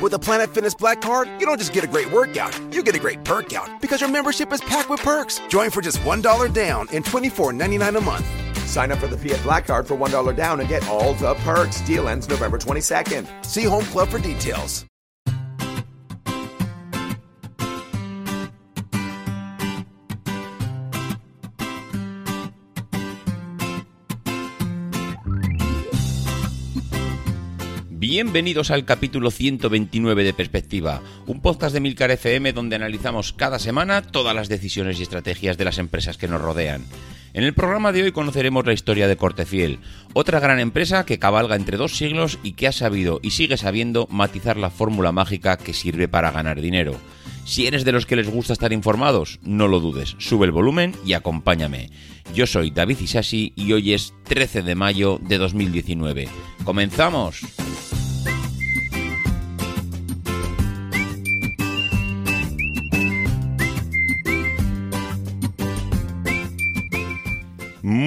With a Planet Fitness Black Card, you don't just get a great workout, you get a great perk out because your membership is packed with perks. Join for just $1 down and $24.99 a month. Sign up for the Fiat Black Card for $1 down and get all the perks. Deal ends November 22nd. See Home Club for details. Bienvenidos al capítulo 129 de Perspectiva, un podcast de Milcar FM donde analizamos cada semana todas las decisiones y estrategias de las empresas que nos rodean. En el programa de hoy conoceremos la historia de Cortefiel, otra gran empresa que cabalga entre dos siglos y que ha sabido y sigue sabiendo matizar la fórmula mágica que sirve para ganar dinero. Si eres de los que les gusta estar informados, no lo dudes, sube el volumen y acompáñame. Yo soy David Isasi y hoy es 13 de mayo de 2019. ¡Comenzamos!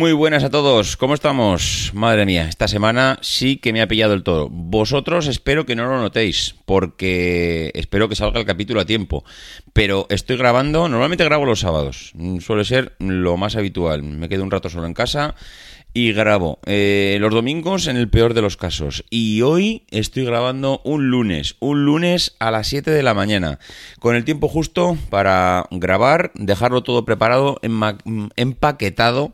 Muy buenas a todos, ¿cómo estamos? Madre mía, esta semana sí que me ha pillado el todo. Vosotros espero que no lo notéis, porque espero que salga el capítulo a tiempo. Pero estoy grabando, normalmente grabo los sábados, suele ser lo más habitual. Me quedo un rato solo en casa y grabo eh, los domingos en el peor de los casos. Y hoy estoy grabando un lunes, un lunes a las 7 de la mañana, con el tiempo justo para grabar, dejarlo todo preparado, empaquetado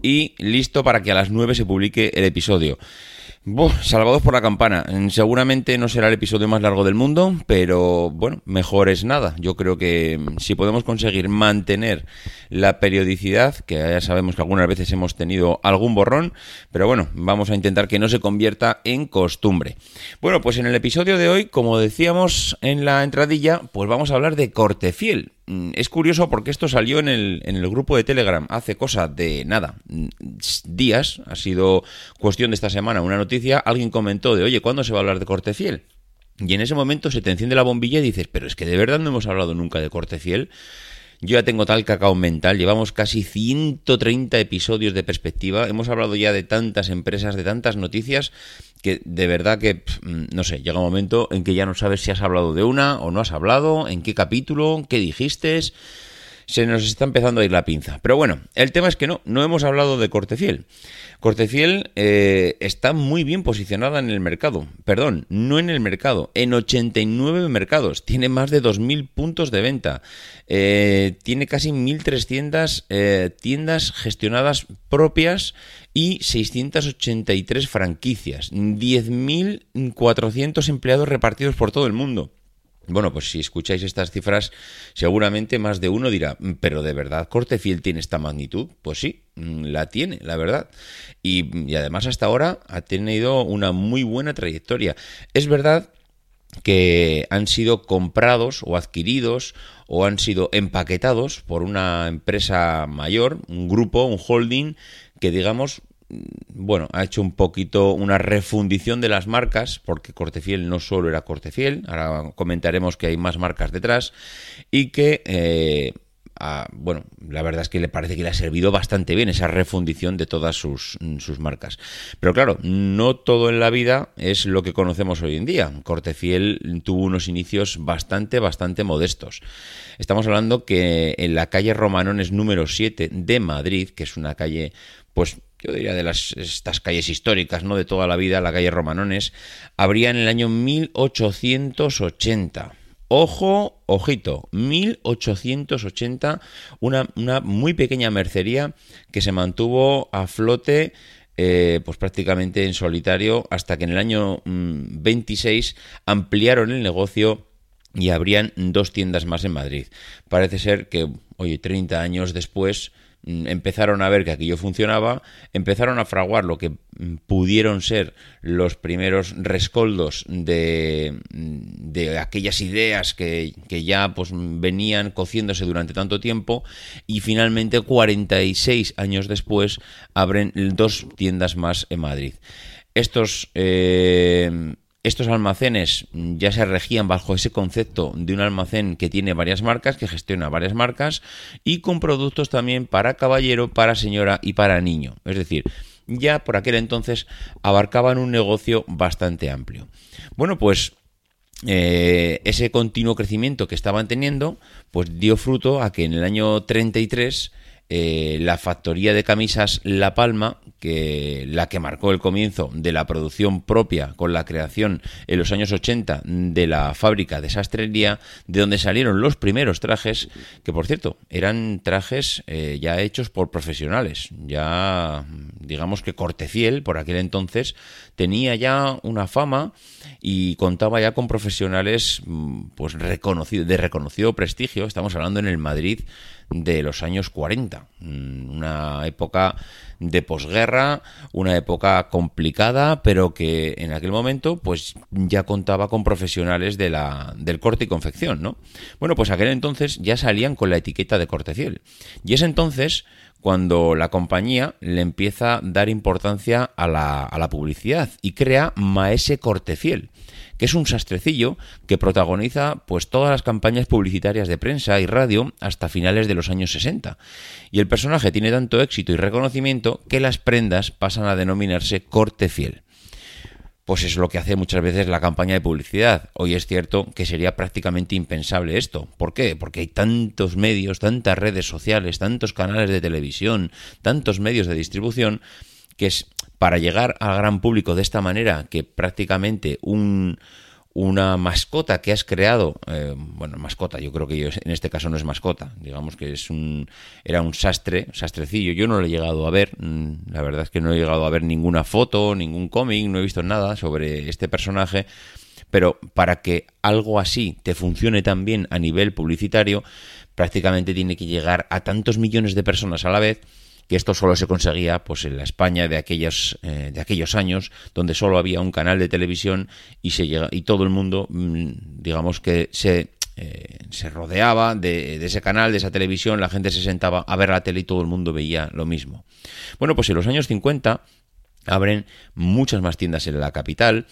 y listo para que a las 9 se publique el episodio. salvados por la campana. Seguramente no será el episodio más largo del mundo, pero bueno, mejor es nada. Yo creo que mm, si podemos conseguir mantener la periodicidad, que ya sabemos que algunas veces hemos tenido algún borrón, pero bueno, vamos a intentar que no se convierta en costumbre. Bueno, pues en el episodio de hoy, como decíamos en la entradilla, pues vamos a hablar de Cortefiel. Mm, es curioso porque esto salió en el, en el grupo de Telegram hace cosa de nada, mm, días, ha sido cuestión de esta semana una noticia, alguien comentó de, oye, ¿cuándo se va a hablar de corte fiel? Y en ese momento se te enciende la bombilla y dices, pero es que de verdad no hemos hablado nunca de corte fiel. Yo ya tengo tal cacao mental, llevamos casi 130 episodios de perspectiva, hemos hablado ya de tantas empresas, de tantas noticias, que de verdad que, mm, no sé, llega un momento en que ya no sabes si has hablado de una o no has hablado, en qué capítulo, qué dijiste se nos está empezando a ir la pinza. Pero bueno, el tema es que no, no hemos hablado de Cortefiel. Cortefiel eh, está muy bien posicionada en el mercado. Perdón, no en el mercado, en 89 mercados. Tiene más de 2.000 puntos de venta. Eh, tiene casi 1.300 eh, tiendas gestionadas propias y 683 franquicias. 10.400 empleados repartidos por todo el mundo. Bueno, pues si escucháis estas cifras, seguramente más de uno dirá, mm, pero de verdad, Cortefiel tiene esta magnitud. Pues sí, mm, la tiene, la verdad. Y, y además hasta ahora ha tenido una muy buena trayectoria. Es verdad que han sido comprados o adquiridos o han sido empaquetados por una empresa mayor, un grupo, un holding, que digamos bueno, ha hecho un poquito una refundición de las marcas, porque Cortefiel no solo era Cortefiel, ahora comentaremos que hay más marcas detrás, y que, eh, bueno, la verdad es que le parece que le ha servido bastante bien esa refundición de todas sus, sus, marcas. Pero claro, no todo en la vida es lo que conocemos hoy en día. Cortefiel tuvo unos inicios bastante, bastante modestos. Estamos hablando que en la calle Romanones número 7 de Madrid, que es una calle, pues yo diría de las, estas calles históricas, ¿no? De toda la vida, la calle Romanones, habría en el año 1880. Ojo, ojito, 1880, una, una muy pequeña mercería que se mantuvo a flote eh, pues prácticamente en solitario hasta que en el año 26 mm, ampliaron el negocio y abrían dos tiendas más en Madrid. Parece ser que, oye, 30 años después empezaron a ver que aquello funcionaba, empezaron a fraguar lo que mm, pudieron ser los primeros rescoldos de, mm, de aquellas ideas que, que, ya pues venían cociéndose durante tanto tiempo y finalmente 46 años después abren dos tiendas más en Madrid. Estos eh, estos almacenes ya se regían bajo ese concepto de un almacén que tiene varias marcas, que gestiona varias marcas y con productos también para caballero, para señora y para niño. Es decir, ya por aquel entonces abarcaban un negocio bastante amplio. Bueno, pues eh, ese continuo crecimiento que estaban teniendo, pues dio fruto a que en el año 33 eh, la factoría de camisas La Palma, que la que marcó el comienzo de la producción propia con la creación en los años 80 de la fábrica de sastrería, de donde salieron los primeros trajes, que por cierto eran trajes eh, ya hechos por profesionales, ya digamos que Cortefiel por aquel entonces tenía ya una fama y contaba ya con profesionales mm, pues reconocido, de reconocido prestigio, estamos hablando en el Madrid de los años 40, mm, una época de posguerra, una época complicada, pero que en aquel momento pues ya contaba con profesionales de la, del corte y confección, ¿no? Bueno, pues aquel entonces ya salían con la etiqueta de corte Y es entonces cuando la compañía le empieza a dar importancia a la, publicidad y crea Maese Cortefiel que es un sastrecillo que protagoniza pues todas las campañas publicitarias de prensa y radio hasta finales de los años 60. Y el personaje tiene tanto éxito y reconocimiento que las prendas pasan a denominarse corte fiel pues es lo que hace muchas veces la campaña de publicidad. Hoy es cierto que sería prácticamente impensable esto. ¿Por qué? Porque hay tantos medios, tantas redes sociales, tantos canales de televisión, tantos medios de distribución, que es para llegar al gran público de esta manera, que prácticamente un, una mascota que has creado, eh, bueno, mascota, yo creo que en este caso no es mascota, digamos que es un, era un sastre, sastrecillo, yo no lo he llegado a ver, mm, la verdad es que no he llegado a ver ninguna foto, ningún cómic, no he visto nada sobre este personaje, pero para que algo así te funcione tan bien a nivel publicitario, prácticamente tiene que llegar a tantos millones de personas a la vez, que esto solo se conseguía pues en la España de aquellos, eh, de aquellos años, donde solo había un canal de televisión y, se llega, y todo el mundo, mm, digamos que se, eh, se rodeaba de, ese canal, de esa televisión, la gente se sentaba a ver la tele y todo el mundo veía lo mismo. Bueno, pues en los años 50 abren muchas más tiendas en la capital,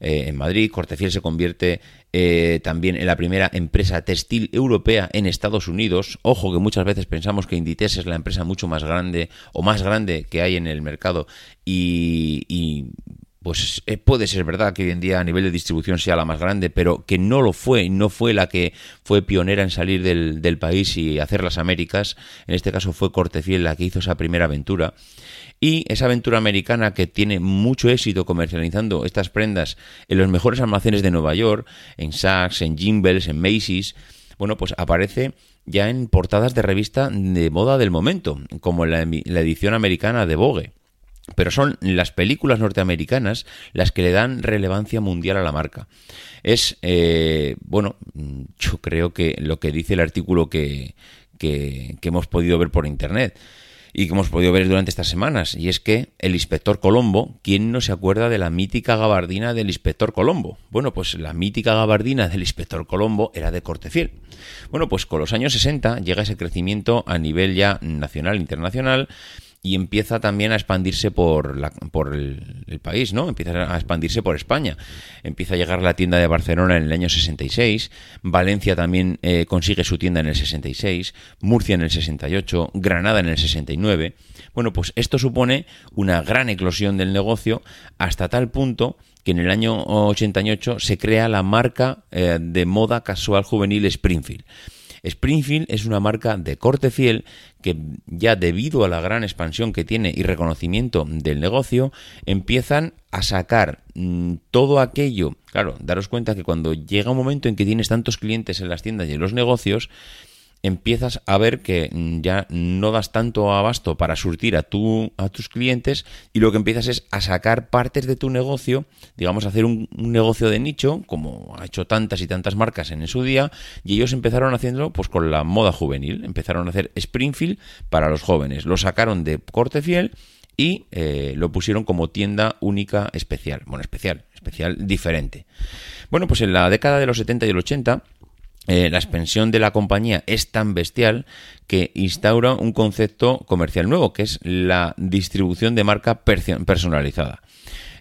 eh, en Madrid. Cortefiel se convierte eh, también en la primera empresa textil europea en Estados Unidos. Ojo que muchas veces pensamos que Inditex es la empresa mucho más grande o más grande que hay en el mercado y, pues eh, puede ser verdad que hoy en día a nivel de distribución sea la más grande, pero que no lo fue, no fue la que fue pionera en salir del, país y hacer las Américas. En este caso fue Cortefiel la que hizo esa primera aventura. Y esa aventura americana que tiene mucho éxito comercializando estas prendas en los mejores almacenes de Nueva York, en Saks, en Jimbles, en Macy's, bueno, pues aparece ya en portadas de revista de moda del momento, como la, la edición americana de Vogue. Pero son las películas norteamericanas las que le dan relevancia mundial a la marca. Es, eh, bueno, yo creo que lo que dice el artículo que, que, hemos podido ver por internet y que hemos podido ver durante estas semanas. Y es que el inspector Colombo, ¿quién no se acuerda de la mítica gabardina del inspector Colombo? Bueno, pues la mítica gabardina del inspector Colombo era de corte fiel. Bueno, pues con los años 60 llega ese crecimiento a nivel ya nacional, internacional, y empieza también a expandirse por, la, por el, país, ¿no? Empieza a expandirse por España. Empieza a llegar la tienda de Barcelona en el año 66, Valencia también eh, consigue su tienda en el 66, Murcia en el 68, Granada en el 69. Bueno, pues esto supone una gran eclosión del negocio hasta tal punto que en el año 88 se crea la marca eh, de moda casual juvenil Springfield. Springfield es una marca de corte fiel que ya debido a la gran expansión que tiene y reconocimiento del negocio, empiezan a sacar mm, todo aquello. Claro, daros cuenta que cuando llega un momento en que tienes tantos clientes en las tiendas y en los negocios, empiezas a ver que mm, ya no das tanto abasto para surtir a, a tus clientes y lo que empiezas es a sacar partes de tu negocio, digamos, hacer un, negocio de nicho, como ha hecho tantas y tantas marcas en su día, y ellos empezaron haciéndolo pues con la moda juvenil, empezaron a hacer Springfield para los jóvenes, lo sacaron de corte fiel y eh, lo pusieron como tienda única especial, bueno, especial, especial diferente. Bueno, pues en la década de los 70 y el 80 eh, la expansión de la compañía es tan bestial que instaura un concepto comercial nuevo, que es la distribución de marca personalizada.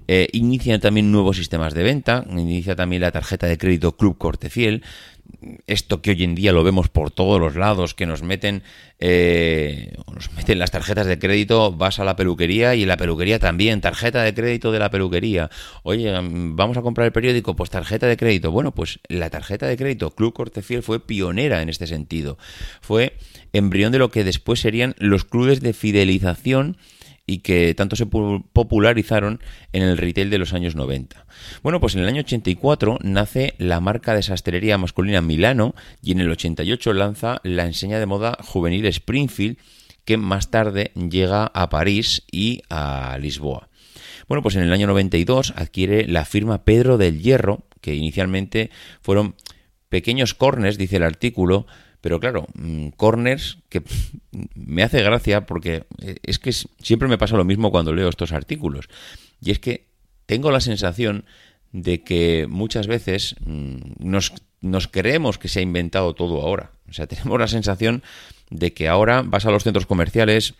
eh, inicia también nuevos sistemas de venta, inicia también la tarjeta de crédito Club Cortefiel, esto que hoy en día lo vemos por todos los lados, que nos meten, eh, nos meten las tarjetas de crédito, vas a la peluquería y la peluquería también, tarjeta de crédito de la peluquería. Oye, vamos a comprar el periódico, pues tarjeta de crédito. Bueno, pues la tarjeta de crédito Club Cortefiel fue pionera en este sentido. Fue embrión de lo que después serían los clubes de fidelización y que tanto se popularizaron en el retail de los años 90. Bueno, pues en el año 84 nace la marca de sastrería masculina Milano y en el 88 lanza la enseña de moda juvenil Springfield que más tarde llega a París y a Lisboa. Bueno, pues en el año 92 adquiere la firma Pedro del Hierro, que inicialmente fueron pequeños corners, dice el artículo, pero claro, mm, corners que me hace gracia porque eh, es que siempre me pasa lo mismo cuando leo estos artículos. Y es que tengo la sensación de que muchas veces mm, nos, nos creemos que se ha inventado todo ahora. O sea, tenemos la sensación de que ahora vas a los centros comerciales,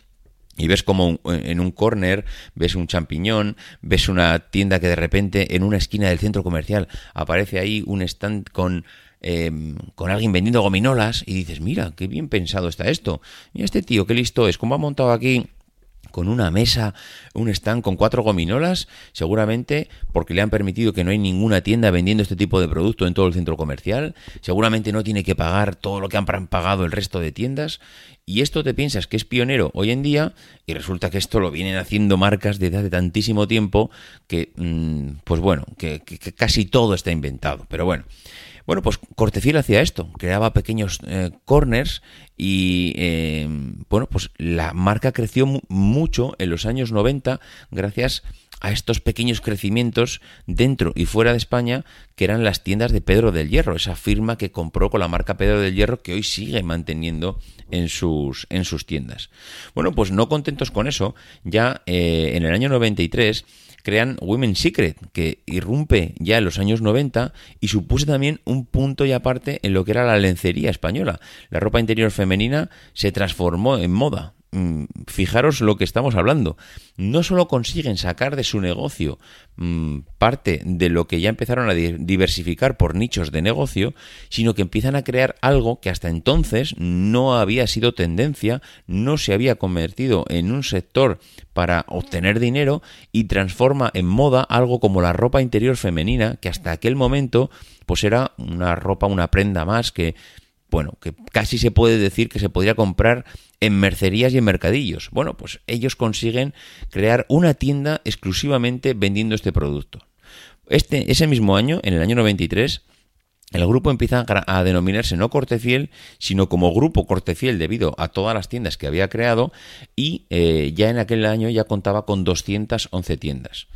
y ves como en un corner ves un champiñón, ves una tienda que de repente en una esquina del centro comercial aparece ahí un stand con Em, con alguien vendiendo gominolas y dices, mira, qué bien pensado está esto. Y este tío, qué listo es, cómo ha montado aquí con una mesa, un stand con cuatro gominolas, seguramente porque le han permitido que no hay ninguna tienda vendiendo este tipo de producto en todo el centro comercial, seguramente no tiene que pagar todo lo que han pagado el resto de tiendas, y esto te piensas que es pionero hoy en día, y resulta que esto lo vienen haciendo marcas desde hace tantísimo tiempo que, mm, pues bueno, que casi todo está inventado, pero bueno. Bueno, pues Cortefiel hacía esto, creaba pequeños eh, corners y eh, bueno, pues la marca creció mucho en los años 90 gracias a estos pequeños crecimientos dentro y fuera de España que eran las tiendas de Pedro del Hierro, esa firma que compró con la marca Pedro del Hierro que hoy sigue manteniendo en sus, en sus tiendas. Bueno, pues no contentos con eso, ya eh, en el año 93 crean Women's Secret, que irrumpe ya en los años 90 y supuso también un punto y aparte en lo que era la lencería española. La ropa interior femenina se transformó en moda. Mm, fijaros lo que estamos hablando. No solo consiguen sacar de su negocio mm, parte de lo que ya empezaron a diversificar por nichos de negocio, sino que empiezan a crear algo que hasta entonces no había sido tendencia, no se había convertido en un sector para obtener dinero y transforma en moda algo como la ropa interior femenina, que hasta aquel momento pues era una ropa, una prenda más que bueno, que casi se puede decir que se podría comprar en mercerías y en mercadillos. Bueno, pues ellos consiguen crear una tienda exclusivamente vendiendo este producto. Este, ese mismo año, en el año 93, el grupo empieza a denominarse no Cortefiel, sino como Grupo Cortefiel debido a todas las tiendas que había creado y eh, ya en aquel año ya contaba con 211 tiendas.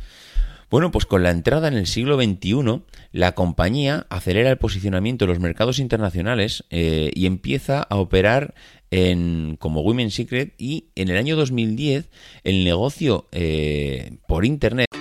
Bueno, pues con la entrada en el siglo XXI, la compañía acelera el posicionamiento en los mercados internacionales eh, y empieza a operar en, como Women's Secret y en el año 2010 el negocio eh, por internet.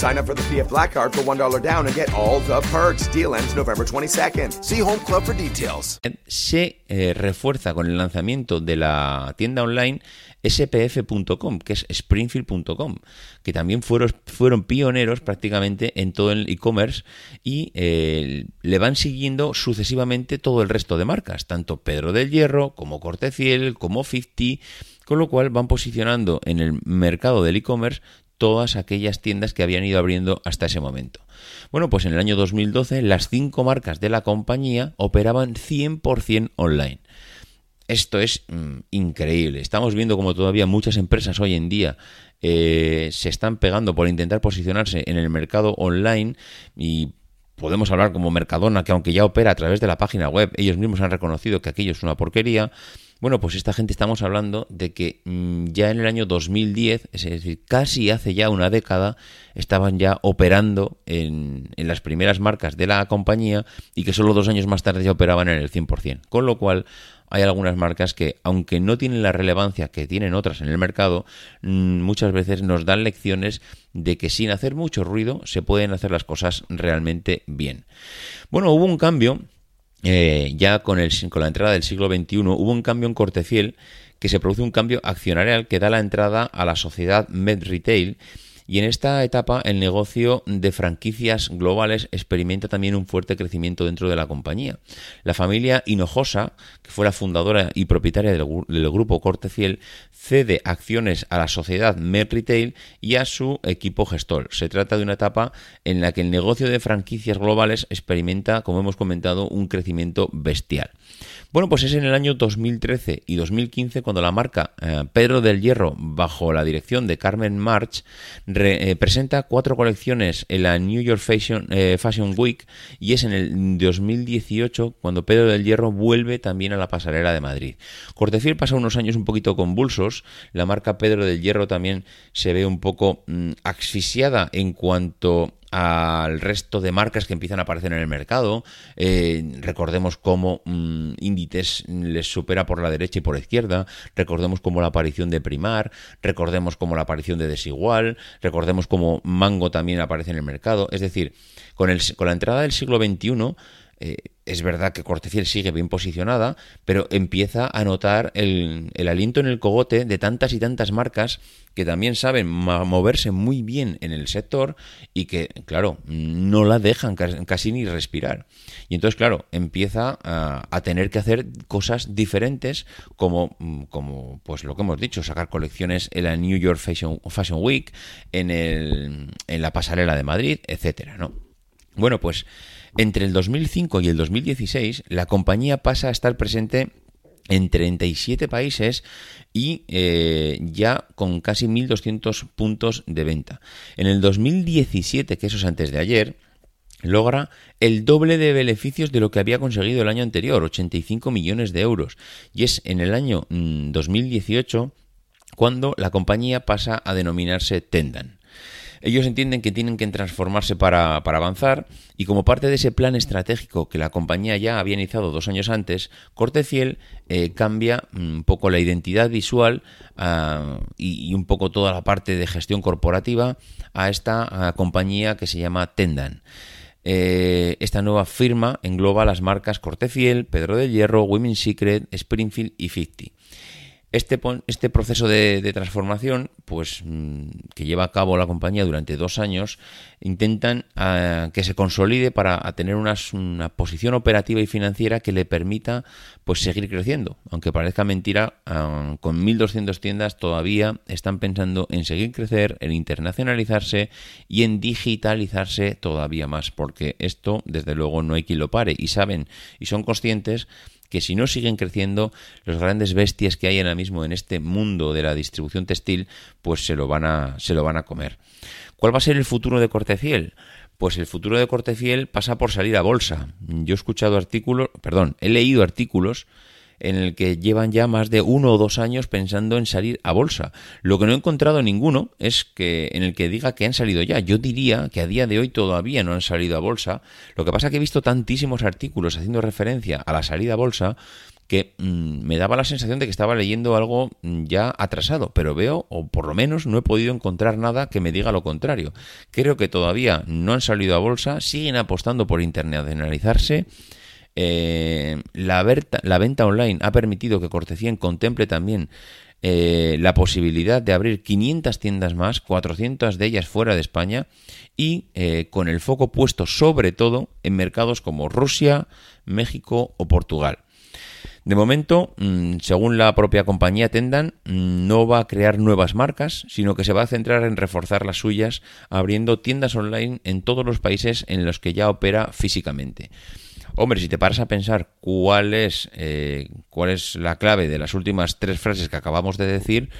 Sign up for the PF Black Card for $1 down and get all the perks. Deal ends November 22nd. See Home Club for details. Se eh, refuerza con el lanzamiento de la tienda online spf.com, que es springfield.com, que también fueron, pioneros prácticamente en todo el e-commerce y eh, le van siguiendo sucesivamente todo el resto de marcas, tanto Pedro del Hierro como Cortefiel, como 50, con lo cual van posicionando en el mercado del e-commerce todas aquellas tiendas que habían ido abriendo hasta ese momento. Bueno, pues en el año 2012 las cinco marcas de la compañía operaban 100% online. Esto es mm, increíble. Estamos viendo como todavía muchas empresas hoy en día eh, se están pegando por intentar posicionarse en el mercado online y podemos hablar como Mercadona, que aunque ya opera a través de la página web, ellos mismos han reconocido que aquello es una porquería. Bueno, pues esta gente estamos hablando de que mm, ya en el año 2010, es decir, casi hace ya una década, estaban ya operando en, las primeras marcas de la compañía y que solo dos años más tarde ya operaban en el 100%. Con lo cual hay algunas marcas que, aunque no tienen la relevancia que tienen otras en el mercado, mm, muchas veces nos dan lecciones de que sin hacer mucho ruido se pueden hacer las cosas realmente bien. Bueno, hubo un cambio, eh, ya con, el, con la entrada del siglo XXI, hubo un cambio en Cortefiel, que se produce un cambio accionarial que da la entrada a la sociedad Med Retail y en esta etapa el negocio de franquicias globales experimenta también un fuerte crecimiento dentro de la compañía. La familia Hinojosa, que fue la fundadora y propietaria del, grupo Cortefiel, cede acciones a la sociedad Med Retail y a su equipo gestor. Se trata de una etapa en la que el negocio de franquicias globales experimenta, como hemos comentado, un crecimiento bestial. Bueno, pues es en el año 2013 y 2015 cuando la marca eh, Pedro del Hierro, bajo la dirección de Carmen March, eh, presenta cuatro colecciones en la New York Fashion, eh, Week y es en el 2018 cuando Pedro del Hierro vuelve también a la pasarela de Madrid. Cortefiel pasa unos años un poquito convulsos, la marca Pedro del Hierro también se ve un poco mm, asfixiada en cuanto al resto de marcas que empiezan a aparecer en el mercado. Eh, recordemos cómo mm, Inditex les supera por la derecha y por la izquierda. Recordemos cómo la aparición de Primar. Recordemos cómo la aparición de Desigual. Recordemos cómo Mango también aparece en el mercado. Es decir, con, el, con la entrada del siglo XXI es verdad que Cortefiel sigue bien posicionada, pero empieza a notar el, aliento en el cogote de tantas y tantas marcas que también saben moverse muy bien en el sector y que, claro, no la dejan casi ni respirar. Y entonces, claro, empieza a, tener que hacer cosas diferentes como, como, pues lo que hemos dicho, sacar colecciones en la New York Fashion, Fashion Week, en, el, en la pasarela de Madrid, etcétera, ¿no? Bueno, pues entre el 2005 y el 2016, la compañía pasa a estar presente en 37 países y eh, ya con casi 1.200 puntos de venta. En el 2017, que eso es antes de ayer, logra el doble de beneficios de lo que había conseguido el año anterior, 85 millones de euros. Y es en el año 2018 mm, cuando la compañía pasa a denominarse Tendan. Ellos entienden que tienen que transformarse para, avanzar y como parte de ese plan estratégico que la compañía ya había iniciado dos años antes, Cortefiel eh, cambia un poco la identidad visual ah, y, un poco toda la parte de gestión corporativa a esta compañía que se llama Tendan. Eh, esta nueva firma engloba las marcas Cortefiel, Pedro del Hierro, Women's Secret, Springfield y Ficti. Este, este proceso de, transformación, pues mm, que lleva a cabo la compañía durante dos años, intentan ah, que se consolide para tener una, posición operativa y financiera que le permita pues seguir creciendo. Aunque parezca mentira, ah, con 1.200 tiendas todavía están pensando en seguir crecer, en internacionalizarse y en digitalizarse todavía más, porque esto desde luego no hay quien lo pare y saben y son conscientes que si no siguen creciendo, los grandes bestias que hay ahora mismo en este mundo de la distribución textil, pues se lo van a, se lo van a comer. ¿Cuál va a ser el futuro de Cortefiel? Pues el futuro de Cortefiel pasa por salir a bolsa. Yo he escuchado artículos, perdón, he leído artículos en el que llevan ya más de uno o dos años pensando en salir a bolsa. Lo que no he encontrado ninguno es que en el que diga que han salido ya. Yo diría que a día de hoy todavía no han salido a bolsa. Lo que pasa es que he visto tantísimos artículos haciendo referencia a la salida a bolsa que mm, me daba la sensación de que estaba leyendo algo mm, ya atrasado, pero veo, o por lo menos no he podido encontrar nada que me diga lo contrario. Creo que todavía no han salido a bolsa, siguen apostando por internacionalizarse eh, la, venta online ha permitido que Cortecien contemple también eh, la posibilidad de abrir 500 tiendas más, 400 de ellas fuera de España y eh, con el foco puesto sobre todo en mercados como Rusia, México o Portugal. De momento, mm, según la propia compañía Tendan, mm, no va a crear nuevas marcas, sino que se va a centrar en reforzar las suyas, abriendo tiendas online en todos los países en los que ya opera físicamente. Hombre, si te paras a pensar cuál es, eh, cuál es la clave de las últimas tres frases que acabamos de decir,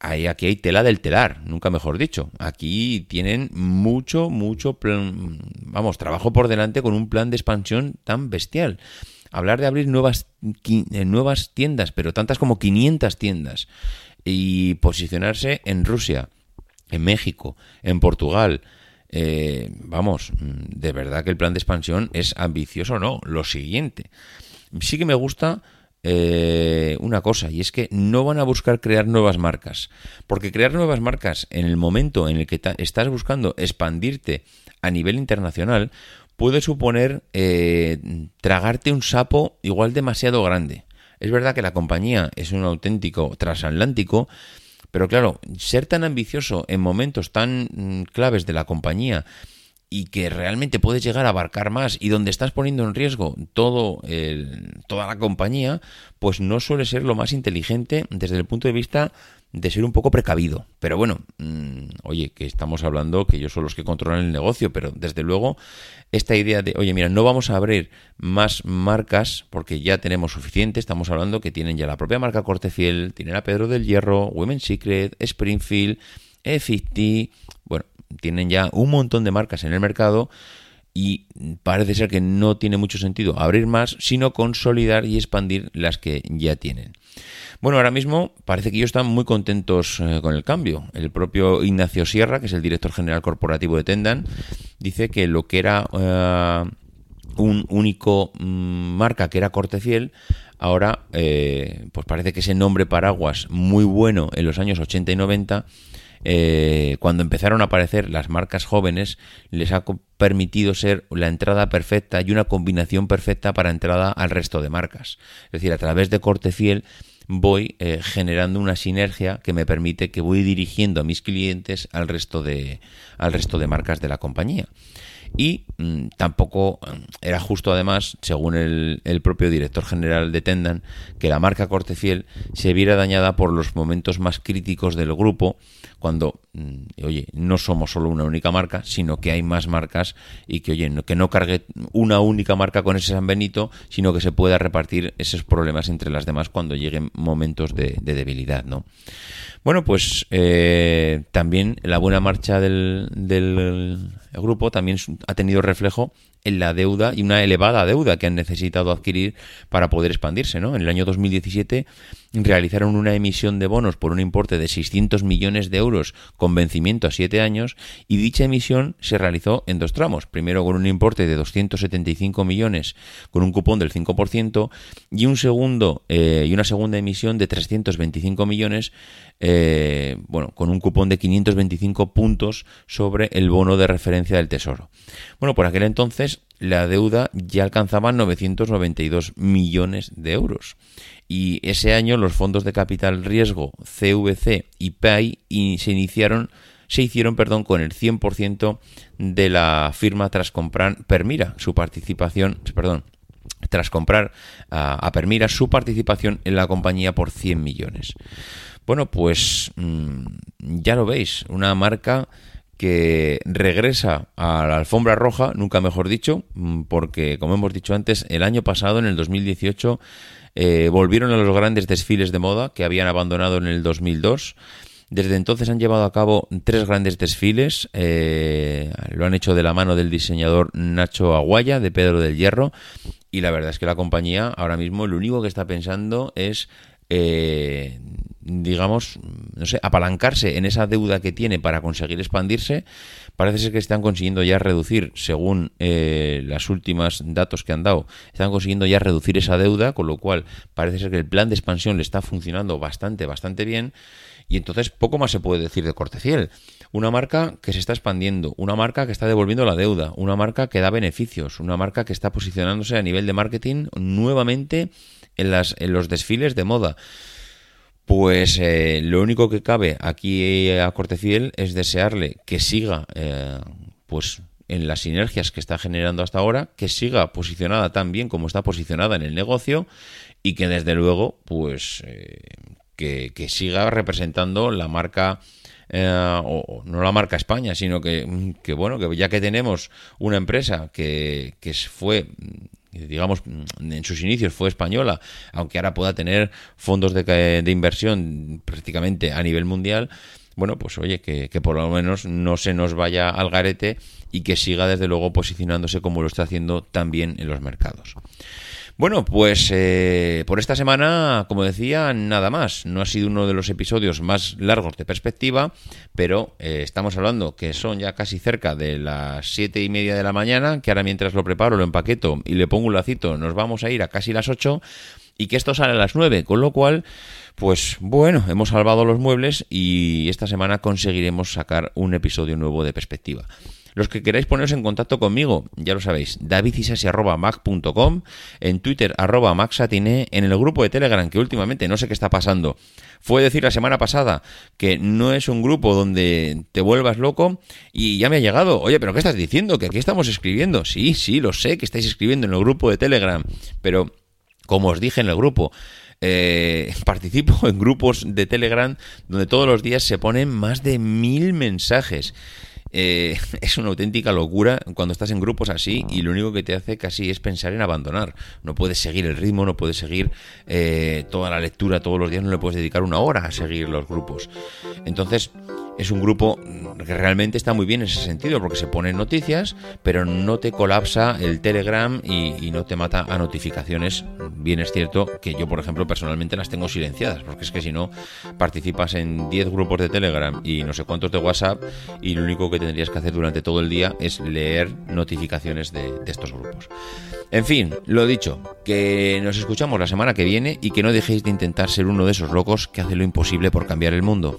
ahí, aquí hay tela del telar, nunca mejor dicho. Aquí tienen mucho, mucho, plan, vamos, trabajo por delante con un plan de expansión tan bestial. hablar de abrir nuevas, eh, nuevas tiendas, pero tantas como 500 tiendas, y posicionarse en Rusia, en México, en Portugal, eh, vamos, de verdad que el plan de expansión es ambicioso, ¿no? Lo siguiente, sí que me gusta eh, una cosa, y es que no van a buscar crear nuevas marcas, porque crear nuevas marcas en el momento en el que estás buscando expandirte a nivel internacional puede suponer eh, tragarte un sapo igual demasiado grande. Es verdad que la compañía es un auténtico transatlántico, pero claro, ser tan ambicioso en momentos tan mm, claves de la compañía y que realmente puedes llegar a abarcar más y donde estás poniendo en riesgo todo el, toda la compañía, pues no suele ser lo más inteligente desde el punto de vista de ser un poco precavido. Pero bueno, mm, oye, que estamos hablando que ellos son los que controlan el negocio, pero desde luego esta idea de, oye, mira, no vamos a abrir más marcas porque ya tenemos suficiente, estamos hablando que tienen ya la propia marca Cortefiel, tienen a Pedro del Hierro, Women's Secret, Springfield, E50, bueno, tienen ya un montón de marcas en el mercado y parece ser que no tiene mucho sentido abrir más, sino consolidar y expandir las que ya tienen. Bueno, ahora mismo parece que ellos están muy contentos eh, con el cambio. El propio Ignacio Sierra, que es el director general corporativo de Tendan, dice que lo que era eh, un único mm, marca, que era Cortefiel, ahora eh, pues parece que ese nombre paraguas muy bueno en los años 80 y 90 cuando empezaron a aparecer las marcas jóvenes, les ha permitido ser la entrada perfecta y una combinación perfecta para entrada al resto de marcas. Es decir, a través de Cortefiel voy eh, generando una sinergia que me permite que voy dirigiendo a mis clientes al resto de, al resto de marcas de la compañía. Y mm, tampoco mm, era justo, además, según el, el, propio director general de Tendan, que la marca Cortefiel se viera dañada por los momentos más críticos del grupo, cuando, oye, no somos solo una única marca, sino que hay más marcas y que, oye, que no cargue una única marca con ese San Benito, sino que se pueda repartir esos problemas entre las demás cuando lleguen momentos de, debilidad, ¿no? Bueno, pues eh, también la buena marcha del grupo también ha tenido reflejo en la deuda y una elevada deuda que han necesitado adquirir para poder expandirse. ¿no? En el año 2017 realizaron una emisión de bonos por un importe de 600 millones de euros con vencimiento a 7 años y dicha emisión se realizó en dos tramos. Primero con un importe de 275 millones con un cupón del 5% y, un segundo, eh, y una segunda emisión de 325 millones eh, bueno, con un cupón de 525 puntos sobre el bono de referencia del Tesoro. Bueno, por aquel entonces la deuda ya alcanzaba 992 millones de euros. Y ese año los fondos de capital riesgo CVC y PAI se iniciaron se hicieron perdón, con el 100% de la firma tras comprar Permira su participación, perdón, tras comprar a, Permira su participación en la compañía por 100 millones. Bueno, pues mm, ya lo veis, una marca regresa a la alfombra roja, nunca mejor dicho, mm, porque como hemos dicho antes, el año pasado, en el 2018, eh, volvieron a los grandes desfiles de moda que habían abandonado en el 2002. Desde entonces han llevado a cabo tres grandes desfiles. Eh, lo han hecho de la mano del diseñador Nacho Aguaya, de Pedro del Hierro. Y la verdad es que la compañía ahora mismo lo único que está pensando es eh, digamos, no sé, apalancarse en esa deuda que tiene para conseguir expandirse, parece ser que están consiguiendo ya reducir, según eh, las últimas datos que han dado, están consiguiendo ya reducir esa deuda, con lo cual parece ser que el plan de expansión le está funcionando bastante, bastante bien. Y entonces poco más se puede decir de Corteciel. Una marca que se está expandiendo, una marca que está devolviendo la deuda, una marca que da beneficios, una marca que está posicionándose a nivel de marketing nuevamente en, las, en los desfiles de moda. Pues eh, lo único que cabe aquí a Cortefiel es desearle que siga eh, pues en las sinergias que está generando hasta ahora, que siga posicionada tan bien como está posicionada en el negocio y que desde luego pues eh, que, siga representando la marca o no la marca España, sino que, que, bueno, que ya que tenemos una empresa que, que fue digamos, en sus inicios fue española, aunque ahora pueda tener fondos de, inversión prácticamente a nivel mundial, bueno, pues oye, que, por lo menos no se nos vaya al garete y que siga desde luego posicionándose como lo está haciendo también en los mercados. Bueno, pues eh, por esta semana, como decía, nada más. No ha sido uno de los episodios más largos de perspectiva, pero eh, estamos hablando que son ya casi cerca de las siete y media de la mañana, que ahora mientras lo preparo, lo empaqueto y le pongo un lacito, nos vamos a ir a casi las ocho y que esto sale a las nueve, con lo cual, pues bueno, hemos salvado los muebles y esta semana conseguiremos sacar un episodio nuevo de perspectiva. Los que queráis poneros en contacto conmigo, ya lo sabéis, davidisasi.mac.com, en Twitter arroba maxatine, en el grupo de Telegram, que últimamente no sé qué está pasando. Fue decir la semana pasada que no es un grupo donde te vuelvas loco y ya me ha llegado, oye, pero ¿qué estás diciendo? Que aquí estamos escribiendo. Sí, sí, lo sé que estáis escribiendo en el grupo de Telegram, pero como os dije en el grupo, eh, participo en grupos de Telegram donde todos los días se ponen más de mil mensajes. Eh, es una auténtica locura cuando estás en grupos así y lo único que te hace casi es pensar en abandonar. No puedes seguir el ritmo, no puedes seguir eh, toda la lectura todos los días, no le puedes dedicar una hora a seguir los grupos. Entonces, es un grupo que realmente está muy bien en ese sentido, porque se ponen noticias, pero no te colapsa el Telegram y, no te mata a notificaciones. Bien es cierto que yo, por ejemplo, personalmente las tengo silenciadas, porque es que si no, participas en 10 grupos de Telegram y no sé cuántos de WhatsApp, y lo único que tendrías que hacer durante todo el día es leer notificaciones de, de estos grupos. En fin, lo dicho, que nos escuchamos la semana que viene y que no dejéis de intentar ser uno de esos locos que hace lo imposible por cambiar el mundo.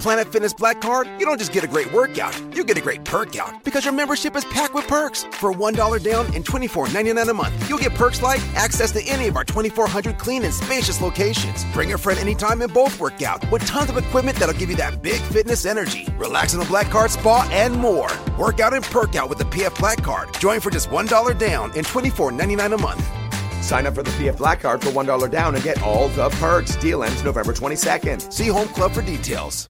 Planet Fitness Black Card, you don't just get a great workout, you get a great perk out because your membership is packed with perks. For $1 down and $24.99 a month, you'll get perks like access to any of our 2,400 clean and spacious locations. Bring a friend anytime and both workout with tons of equipment that'll give you that big fitness energy. Relax in the Black Card spa and more. Work out and perk out with the PF Black Card. Join for just $1 down and $24.99 a month. Sign up for the PF Black Card for $1 down and get all the perks. Deal ends November 22nd. See Home Club for details.